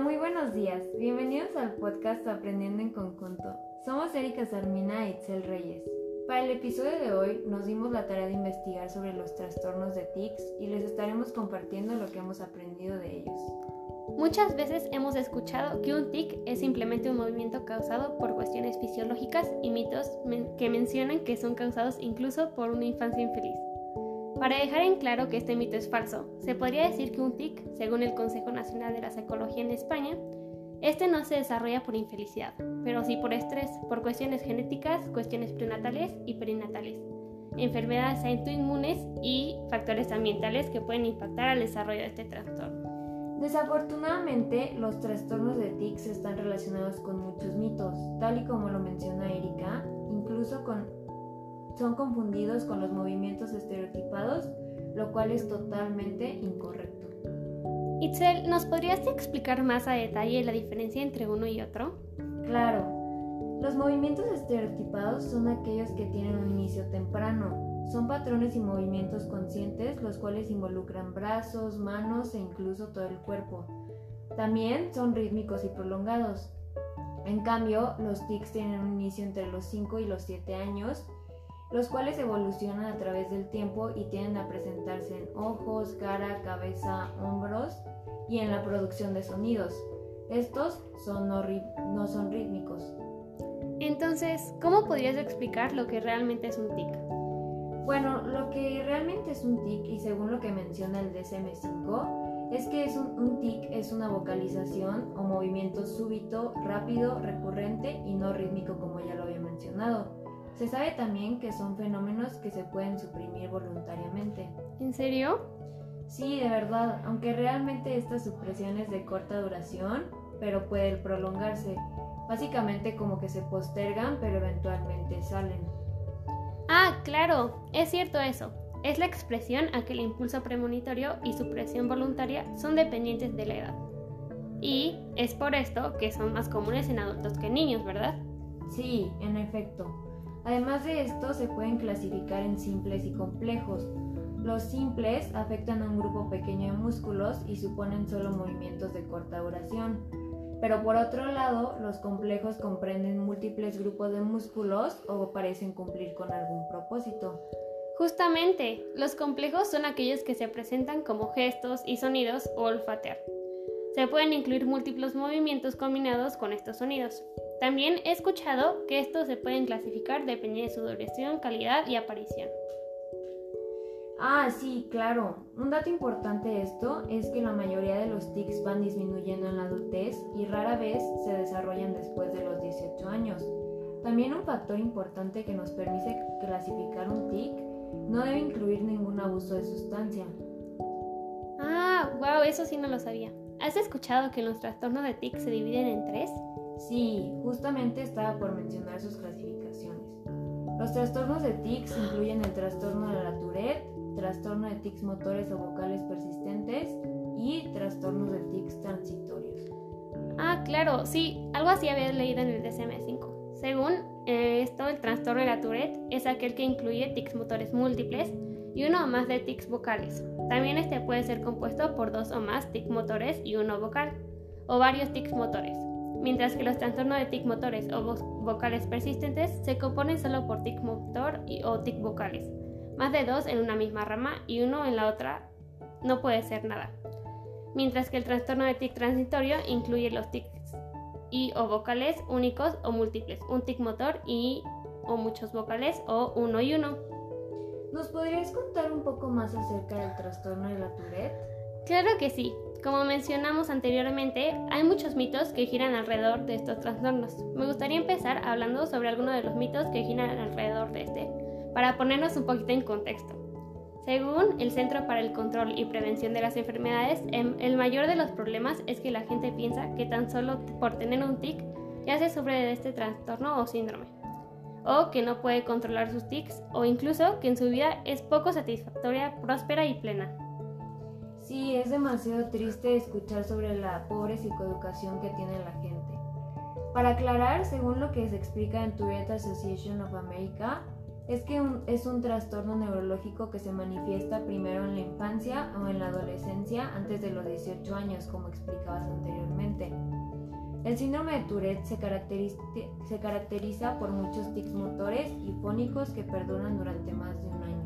Muy buenos días. Bienvenidos al podcast Aprendiendo en Conjunto. Somos Erika Sarmina y Itzel Reyes. Para el episodio de hoy nos dimos la tarea de investigar sobre los trastornos de tics y les estaremos compartiendo lo que hemos aprendido de ellos. Muchas veces hemos escuchado que un tic es simplemente un movimiento causado por cuestiones fisiológicas y mitos que mencionan que son causados incluso por una infancia infeliz. Para dejar en claro que este mito es falso, se podría decir que un tic, según el Consejo Nacional de la Psicología en España, este no se desarrolla por infelicidad, pero sí por estrés, por cuestiones genéticas, cuestiones prenatales y perinatales, enfermedades autoinmunes y factores ambientales que pueden impactar al desarrollo de este trastorno. Desafortunadamente, los trastornos de tics están relacionados con muchos mitos, tal y como lo menciona Erika, incluso con son confundidos con los movimientos estereotipados, lo cual es totalmente incorrecto. Itzel, ¿nos podrías explicar más a detalle la diferencia entre uno y otro? Claro. Los movimientos estereotipados son aquellos que tienen un inicio temprano. Son patrones y movimientos conscientes los cuales involucran brazos, manos e incluso todo el cuerpo. También son rítmicos y prolongados. En cambio, los tics tienen un inicio entre los 5 y los 7 años los cuales evolucionan a través del tiempo y tienden a presentarse en ojos, cara, cabeza, hombros y en la producción de sonidos. Estos son no, no son rítmicos. Entonces, ¿cómo podrías explicar lo que realmente es un tic? Bueno, lo que realmente es un tic, y según lo que menciona el DSM5, es que es un, un tic es una vocalización o movimiento súbito, rápido, recurrente y no rítmico como ya lo había mencionado. Se sabe también que son fenómenos que se pueden suprimir voluntariamente. ¿En serio? Sí, de verdad, aunque realmente esta supresión es de corta duración, pero puede prolongarse. Básicamente como que se postergan, pero eventualmente salen. Ah, claro, es cierto eso. Es la expresión a que el impulso premonitorio y supresión voluntaria son dependientes de la edad. Y es por esto que son más comunes en adultos que en niños, ¿verdad? Sí, en efecto. Además de esto, se pueden clasificar en simples y complejos. Los simples afectan a un grupo pequeño de músculos y suponen solo movimientos de corta duración. Pero por otro lado, los complejos comprenden múltiples grupos de músculos o parecen cumplir con algún propósito. Justamente, los complejos son aquellos que se presentan como gestos y sonidos o olfatear. Se pueden incluir múltiples movimientos combinados con estos sonidos. También he escuchado que estos se pueden clasificar dependiendo de su duración, calidad y aparición. Ah, sí, claro. Un dato importante de esto es que la mayoría de los tics van disminuyendo en la adultez y rara vez se desarrollan después de los 18 años. También un factor importante que nos permite clasificar un tic no debe incluir ningún abuso de sustancia. Ah, wow, eso sí no lo sabía. ¿Has escuchado que los trastornos de tic se dividen en tres? Sí, justamente estaba por mencionar sus clasificaciones. Los trastornos de tics incluyen el trastorno de la Tourette, trastorno de tics motores o vocales persistentes y trastornos de tics transitorios. Ah, claro, sí, algo así había leído en el DSM-5. Según eh, esto, el trastorno de la Tourette es aquel que incluye tics motores múltiples y uno o más de tics vocales. También este puede ser compuesto por dos o más tics motores y uno vocal, o varios tics motores mientras que los trastornos de tic motores o vocales persistentes se componen solo por tic motor o tic vocales. Más de dos en una misma rama y uno en la otra no puede ser nada. Mientras que el trastorno de tic transitorio incluye los tics y o vocales únicos o múltiples, un tic motor y o muchos vocales o uno y uno. ¿Nos podrías contar un poco más acerca del trastorno de la Tourette? Claro que sí. Como mencionamos anteriormente, hay muchos mitos que giran alrededor de estos trastornos. Me gustaría empezar hablando sobre algunos de los mitos que giran alrededor de este, para ponernos un poquito en contexto. Según el Centro para el Control y Prevención de las Enfermedades, em, el mayor de los problemas es que la gente piensa que tan solo por tener un tic ya se sufre de este trastorno o síndrome, o que no puede controlar sus tics, o incluso que en su vida es poco satisfactoria, próspera y plena. Sí, es demasiado triste escuchar sobre la pobre psicoeducación que tiene la gente. Para aclarar, según lo que se explica en Tourette Association of America, es que es un trastorno neurológico que se manifiesta primero en la infancia o en la adolescencia antes de los 18 años, como explicabas anteriormente. El síndrome de Tourette se caracteriza, se caracteriza por muchos tics motores y fónicos que perduran durante más de un año.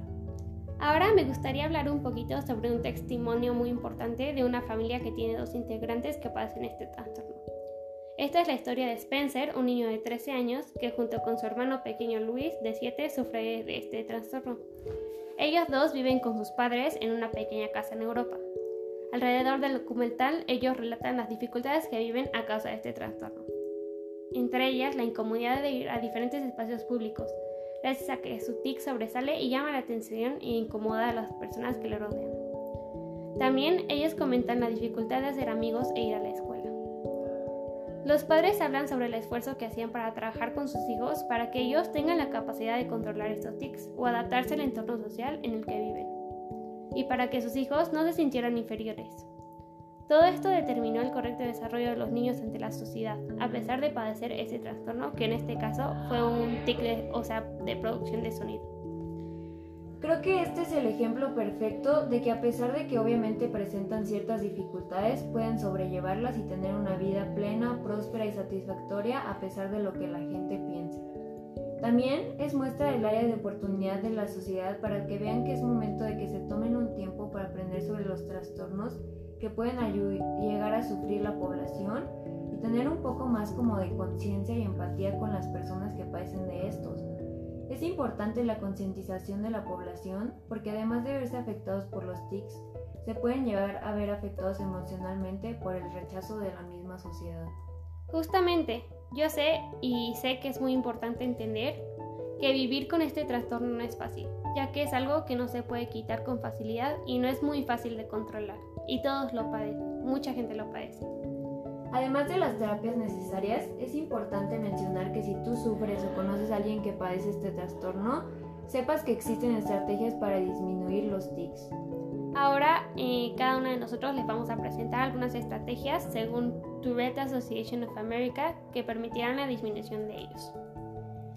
Ahora me gustaría hablar un poquito sobre un testimonio muy importante de una familia que tiene dos integrantes que padecen este trastorno. Esta es la historia de Spencer, un niño de 13 años que junto con su hermano pequeño Luis, de 7, sufre de este trastorno. Ellos dos viven con sus padres en una pequeña casa en Europa. Alrededor del documental, ellos relatan las dificultades que viven a causa de este trastorno. Entre ellas, la incomodidad de ir a diferentes espacios públicos, gracias a que su tic sobresale y llama la atención e incomoda a las personas que le rodean. También ellos comentan la dificultad de hacer amigos e ir a la escuela. Los padres hablan sobre el esfuerzo que hacían para trabajar con sus hijos para que ellos tengan la capacidad de controlar estos tics o adaptarse al entorno social en el que viven, y para que sus hijos no se sintieran inferiores. Todo esto determinó el correcto desarrollo de los niños ante la sociedad, a pesar de padecer ese trastorno, que en este caso fue un tic o sea, de producción de sonido. Creo que este es el ejemplo perfecto de que a pesar de que obviamente presentan ciertas dificultades, pueden sobrellevarlas y tener una vida plena, próspera y satisfactoria a pesar de lo que la gente piense. También es muestra del área de oportunidad de la sociedad para que vean que es momento de que se tomen un tiempo para aprender sobre los trastornos que pueden llegar a sufrir la población y tener un poco más como de conciencia y empatía con las personas que padecen de estos es importante la concientización de la población porque además de verse afectados por los tics, se pueden llevar a ver afectados emocionalmente por el rechazo de la misma sociedad. Justamente, yo sé y sé que es muy importante entender que vivir con este trastorno no es fácil, ya que es algo que no se puede quitar con facilidad y no es muy fácil de controlar. Y todos lo padecen, mucha gente lo padece. Además de las terapias necesarias, es importante mencionar que si tú sufres o conoces a alguien que padece este trastorno, sepas que existen estrategias para disminuir los tics. Ahora, eh, cada uno de nosotros les vamos a presentar algunas estrategias según Tourette Association of America que permitirán la disminución de ellos.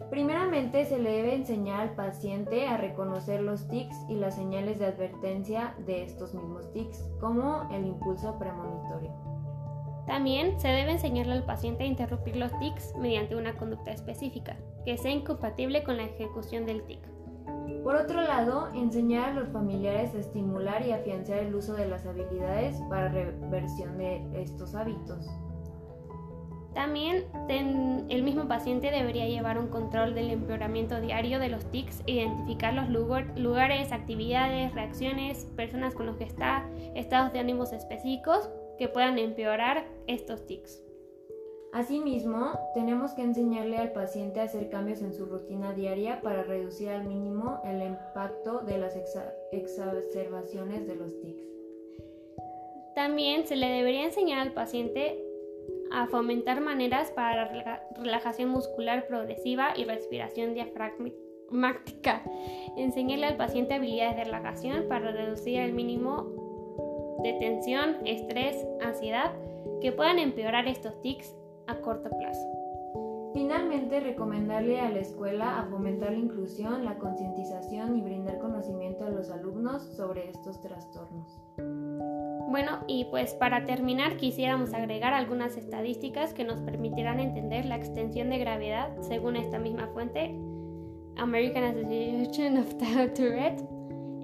Primeramente, se le debe enseñar al paciente a reconocer los tics y las señales de advertencia de estos mismos tics, como el impulso premonitorio. También se debe enseñarle al paciente a interrumpir los tics mediante una conducta específica, que sea incompatible con la ejecución del tic. Por otro lado, enseñar a los familiares a estimular y afianzar el uso de las habilidades para reversión de estos hábitos. También el mismo paciente debería llevar un control del empeoramiento diario de los tics, identificar los lugares, actividades, reacciones, personas con los que está, estados de ánimos específicos que puedan empeorar estos tics. Asimismo, tenemos que enseñarle al paciente a hacer cambios en su rutina diaria para reducir al mínimo el impacto de las exacerbaciones de los tics. También se le debería enseñar al paciente a fomentar maneras para la relajación muscular progresiva y respiración diafragmática. Enseñarle al paciente habilidades de relajación para reducir al mínimo de tensión, estrés, ansiedad, que puedan empeorar estos tics a corto plazo. Finalmente, recomendarle a la escuela a fomentar la inclusión, la concientización y brindar conocimiento a los alumnos sobre estos trastornos. Bueno, y pues para terminar quisiéramos agregar algunas estadísticas que nos permitirán entender la extensión de gravedad según esta misma fuente, American Association of Tourette,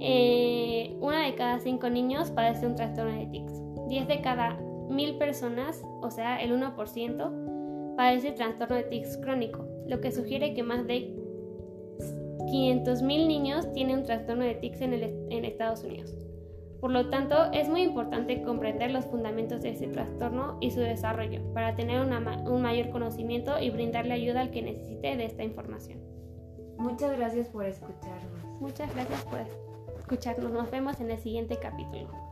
eh, una de cada cinco niños padece un trastorno de tics. 10 de cada mil personas, o sea, el 1%, padece trastorno de tics crónico, lo que sugiere que más de 500.000 niños tienen un trastorno de tics en, en Estados Unidos. Por lo tanto, es muy importante comprender los fundamentos de ese trastorno y su desarrollo para tener un mayor conocimiento y brindarle ayuda al que necesite de esta información. Muchas gracias por escucharnos. Muchas gracias por escucharnos. Nos vemos en el siguiente capítulo.